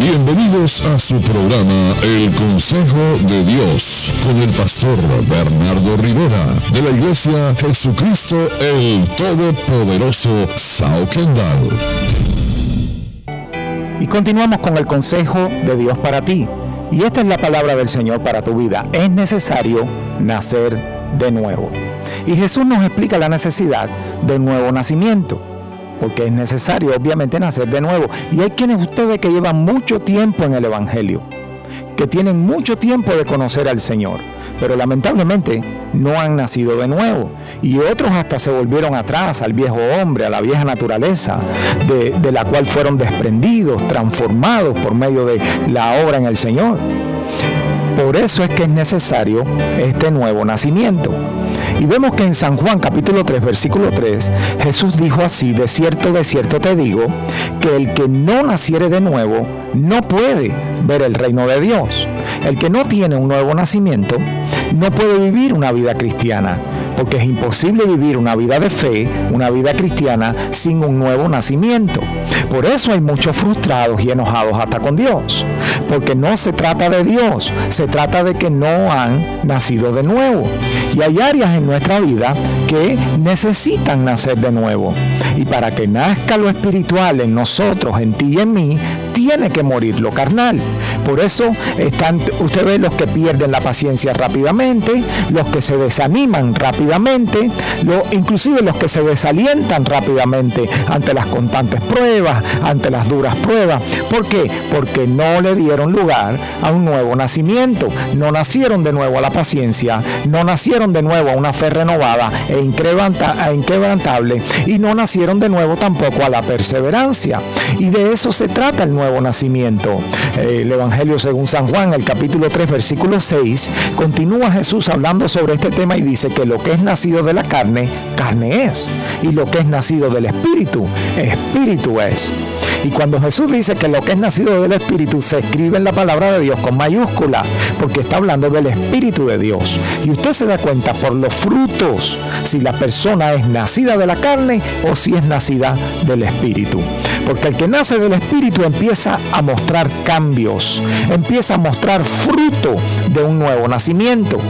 Bienvenidos a su programa El Consejo de Dios con el pastor Bernardo Rivera de la Iglesia Jesucristo el Todopoderoso Sao Kendall. Y continuamos con el consejo de Dios para ti. Y esta es la palabra del Señor para tu vida. Es necesario nacer de nuevo. Y Jesús nos explica la necesidad de nuevo nacimiento porque es necesario obviamente nacer de nuevo. Y hay quienes ustedes que llevan mucho tiempo en el Evangelio, que tienen mucho tiempo de conocer al Señor, pero lamentablemente no han nacido de nuevo. Y otros hasta se volvieron atrás al viejo hombre, a la vieja naturaleza, de, de la cual fueron desprendidos, transformados por medio de la obra en el Señor. Por eso es que es necesario este nuevo nacimiento. Y vemos que en San Juan capítulo 3 versículo 3 Jesús dijo así, de cierto, de cierto te digo, que el que no naciere de nuevo no puede ver el reino de Dios. El que no tiene un nuevo nacimiento no puede vivir una vida cristiana, porque es imposible vivir una vida de fe, una vida cristiana, sin un nuevo nacimiento. Por eso hay muchos frustrados y enojados hasta con Dios, porque no se trata de Dios, se trata de que no han nacido de nuevo. Y hay áreas en nuestra vida que necesitan nacer de nuevo. Y para que nazca lo espiritual en nosotros, en ti y en mí, tiene que morir lo carnal. Por eso están, usted ve los que pierden la paciencia rápidamente, los que se desaniman rápidamente, lo, inclusive los que se desalientan rápidamente ante las constantes pruebas, ante las duras pruebas. ¿Por qué? Porque no le dieron lugar a un nuevo nacimiento, no nacieron de nuevo a la paciencia, no nacieron de nuevo a una fe renovada e, e inquebrantable y no nacieron de nuevo tampoco a la perseverancia. Y de eso se trata el nuevo nacimiento. El Evangelio según San Juan, el capítulo 3, versículo 6, continúa Jesús hablando sobre este tema y dice que lo que es nacido de la carne, carne es. Y lo que es nacido del Espíritu, Espíritu es. Y cuando Jesús dice que lo que es nacido del Espíritu se escribe en la palabra de Dios con mayúscula, porque está hablando del Espíritu de Dios. Y usted se da cuenta por los frutos si la persona es nacida de la carne o si es nacida del Espíritu. Porque el que nace del Espíritu empieza a mostrar cambios, empieza a mostrar fruto de un nuevo nacimiento.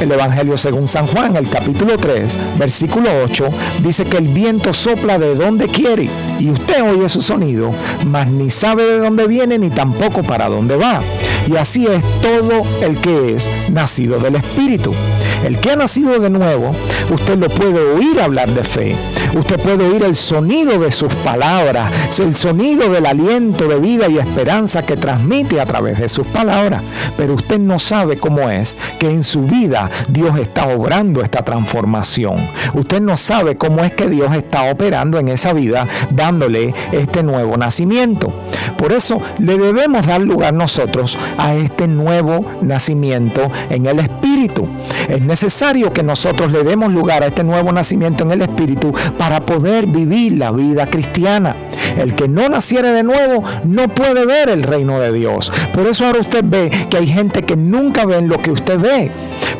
El Evangelio según San Juan, el capítulo 3, versículo 8, dice que el viento sopla de donde quiere y usted oye su sonido, mas ni sabe de dónde viene ni tampoco para dónde va. Y así es todo el que es nacido del Espíritu. El que ha nacido de nuevo, usted lo puede oír hablar de fe. Usted puede oír el sonido de sus palabras, el sonido del aliento de vida y esperanza que transmite a través de sus palabras. Pero usted no sabe cómo es que en su vida Dios está obrando esta transformación. Usted no sabe cómo es que Dios está operando en esa vida dándole este nuevo nacimiento. Por eso le debemos dar lugar nosotros a este nuevo nacimiento en el Espíritu. Es necesario que nosotros le demos lugar a este nuevo nacimiento en el Espíritu para poder vivir la vida cristiana. El que no naciere de nuevo no puede ver el reino de Dios. Por eso ahora usted ve que hay gente que nunca ven lo que usted ve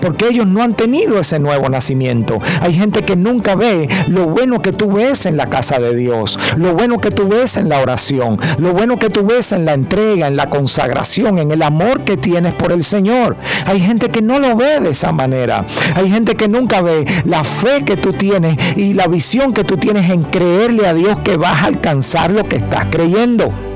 porque ellos no han tenido ese nuevo nacimiento. Hay gente que nunca ve lo bueno que tú ves en la casa de Dios, lo bueno que tú ves en la oración, lo bueno que tú ves en la entrega, en la consagración, en el amor que tienes por el Señor. Hay gente que no lo ve de esa manera. Hay gente que nunca ve la fe que tú tienes y la visión que tú tienes en creerle a Dios que vas a alcanzar lo que estás creyendo.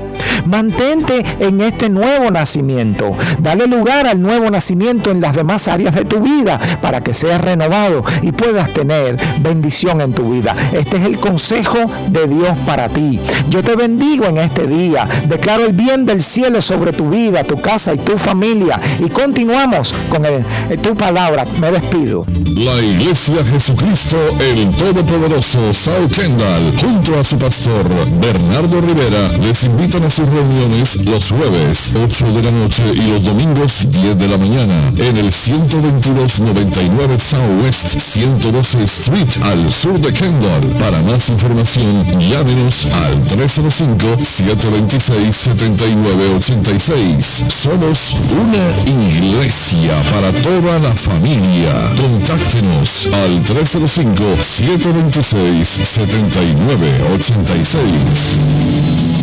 Mantente en este nuevo nacimiento. Dale lugar al nuevo nacimiento en las demás áreas de tu vida para que seas renovado y puedas tener bendición en tu vida. Este es el consejo de Dios para ti. Yo te bendigo en este día. Declaro el bien del cielo sobre tu vida, tu casa y tu familia. Y continuamos con tu palabra. Me despido. La Iglesia Jesucristo, el Todopoderoso, South Kendall, junto a su pastor Bernardo Rivera, les invitan sus reuniones los jueves 8 de la noche y los domingos 10 de la mañana en el 12299 Southwest 112 Street al sur de Kendall. Para más información, llámenos al 305-726-7986. Somos una iglesia para toda la familia. Contáctenos al 305-726-7986.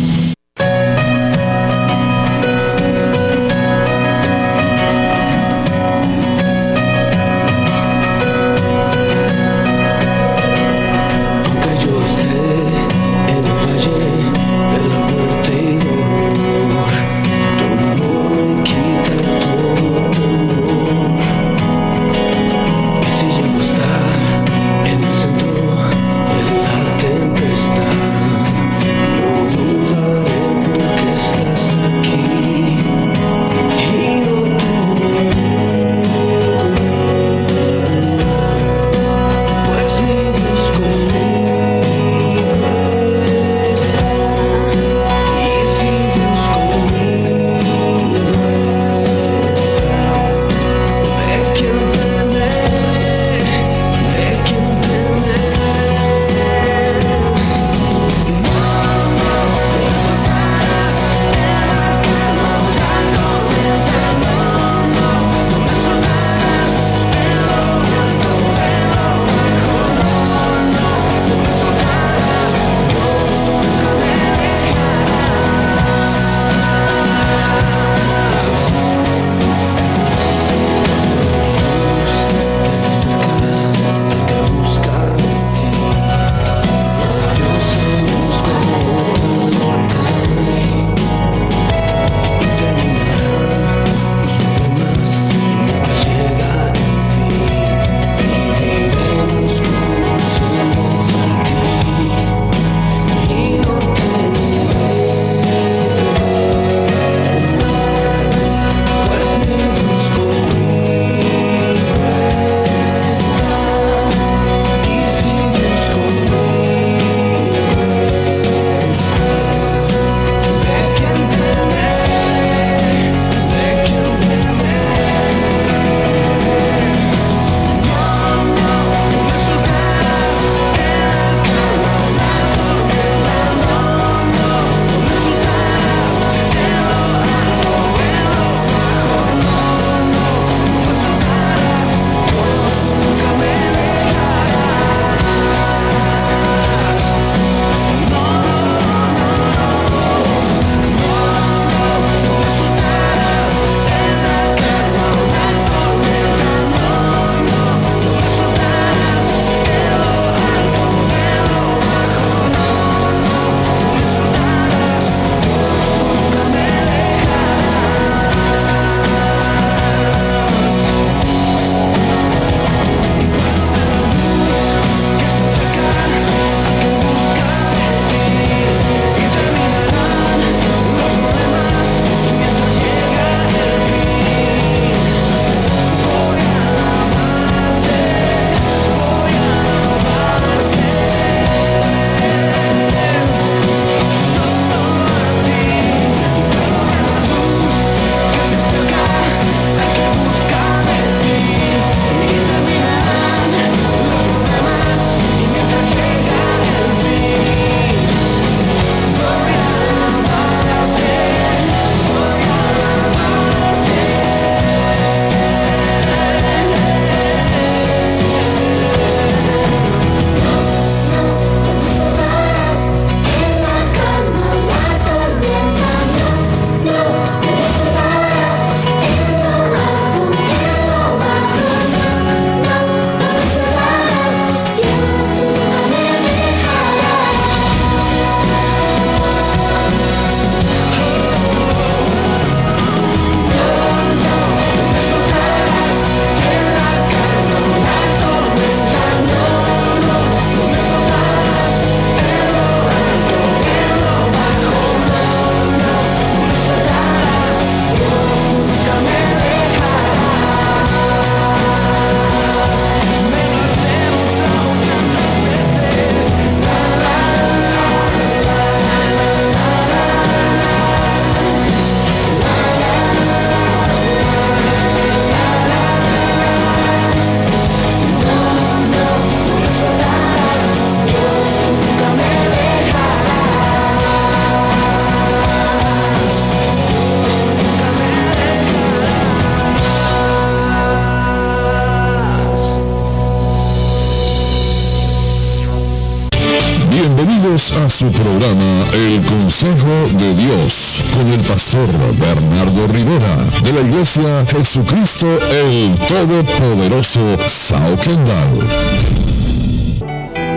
A su programa El Consejo de Dios con el pastor Bernardo Rivera de la Iglesia Jesucristo el Todopoderoso Sao Kendall.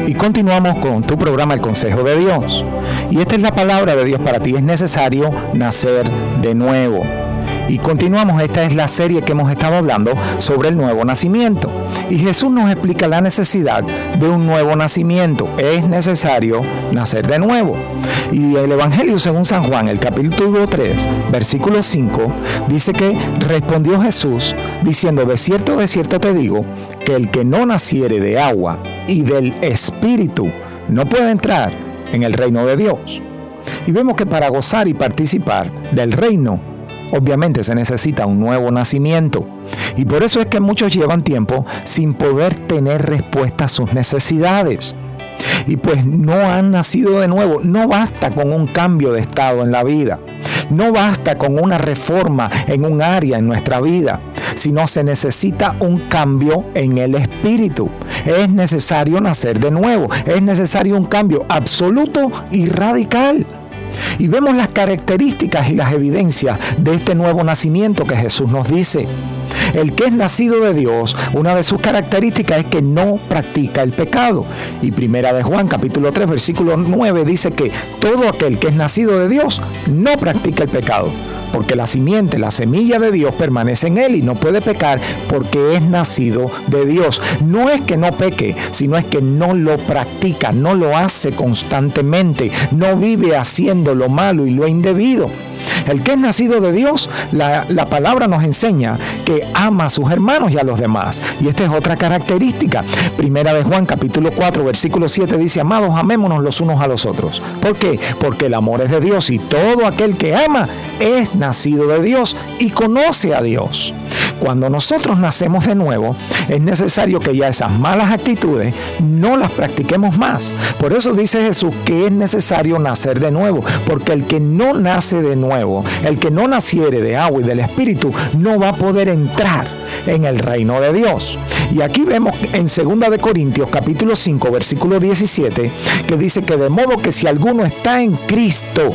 Y continuamos con tu programa El Consejo de Dios. Y esta es la palabra de Dios para ti. Es necesario nacer de nuevo. Y continuamos, esta es la serie que hemos estado hablando sobre el nuevo nacimiento. Y Jesús nos explica la necesidad de un nuevo nacimiento. Es necesario nacer de nuevo. Y el Evangelio según San Juan, el capítulo 3, versículo 5, dice que respondió Jesús diciendo, de cierto, de cierto te digo, que el que no naciere de agua y del Espíritu no puede entrar en el reino de Dios. Y vemos que para gozar y participar del reino obviamente se necesita un nuevo nacimiento. Y por eso es que muchos llevan tiempo sin poder tener respuesta a sus necesidades. Y pues no han nacido de nuevo. No basta con un cambio de estado en la vida. No basta con una reforma en un área en nuestra vida, sino se necesita un cambio en el espíritu. Es necesario nacer de nuevo. Es necesario un cambio absoluto y radical y vemos las características y las evidencias de este nuevo nacimiento que Jesús nos dice. El que es nacido de Dios, una de sus características es que no practica el pecado. Y primera de Juan capítulo 3 versículo 9 dice que todo aquel que es nacido de Dios no practica el pecado porque la simiente, la semilla de Dios permanece en él y no puede pecar porque es nacido de Dios. No es que no peque, sino es que no lo practica, no lo hace constantemente, no vive haciendo lo malo y lo indebido. El que es nacido de Dios, la, palabra nos enseña que ama a sus hermanos y a los demás. Y esta es otra característica. Primera de Juan capítulo 4 versículo 7 dice, amados, amémonos los unos a los otros. ¿Por qué? Porque el amor es de Dios y todo aquel que ama es nacido de Dios y conoce a Dios. Cuando nosotros nacemos de nuevo, es necesario que ya esas malas actitudes no las practiquemos más. Por eso dice Jesús que es necesario nacer de nuevo, porque el que no nace de nuevo, el que no naciere de agua y del Espíritu, no va a poder entrar en el reino de Dios. Y aquí vemos en 2 de Corintios capítulo 5 versículo 17 que dice que de modo que si alguno está en Cristo,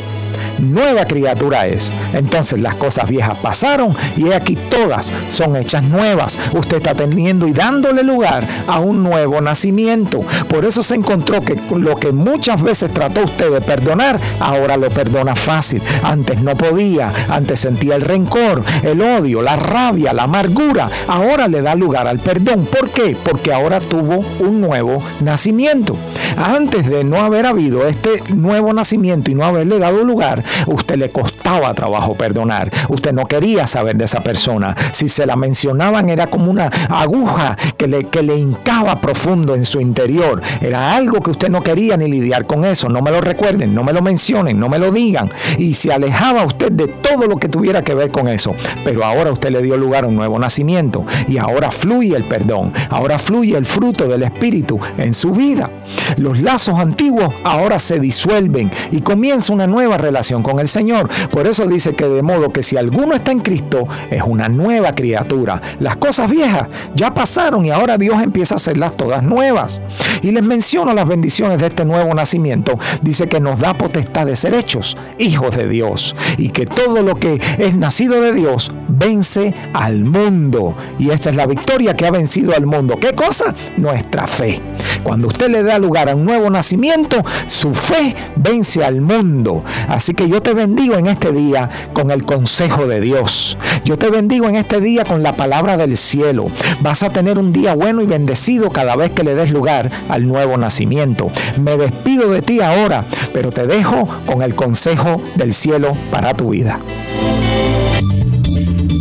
nueva criatura es. Entonces las cosas viejas pasaron y aquí todas son hechas nuevas. Usted está teniendo y dándole lugar a un nuevo nacimiento. Por eso se encontró que lo que muchas veces trató usted de perdonar, ahora lo perdona fácil. Antes no podía, antes sentía el rencor, el odio, la rabia, la amargura. Ahora le da lugar al perdón. ¿Por qué? Porque ahora tuvo un nuevo nacimiento. Antes de no haber habido este nuevo nacimiento y no haberle dado lugar, usted le costaba trabajo perdonar. Usted no quería saber de esa persona. Si se la mencionaban era como una aguja que le, que le hincaba profundo en su interior. Era algo que usted no quería ni lidiar con eso. No me lo recuerden, no me lo mencionen, no me lo digan. Y se alejaba usted de todo lo que tuviera que ver con eso. Pero ahora usted le dio lugar a un nuevo nacimiento. Y ahora fluye el perdón. Ahora fluye el fruto del Espíritu en su vida. Los lazos antiguos ahora se disuelven y comienza una nueva relación con el Señor. Por eso dice que de modo que si alguno está en Cristo, es una nueva criatura. Las cosas viejas ya pasaron y ahora Dios empieza a hacerlas todas nuevas. Y les menciono las bendiciones de este nuevo nacimiento. Dice que nos da potestad de ser hechos hijos de Dios y que todo lo que es nacido de Dios vence al mundo. Y esta es la victoria que ha vencido al mundo. ¿Qué cosa? Nuestra fe. Cuando usted le da lugar a un nuevo nacimiento, su fe vence al mundo. Así que yo te bendigo en este día con el consejo de Dios. Yo te bendigo en este día con la palabra del cielo. Vas a tener un día bueno y bendecido cada vez que le des lugar al nuevo nacimiento. Me despido de ti ahora, pero te dejo con el consejo del cielo para tu vida.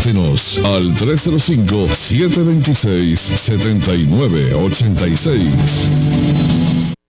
Contacto al 305-726-7986.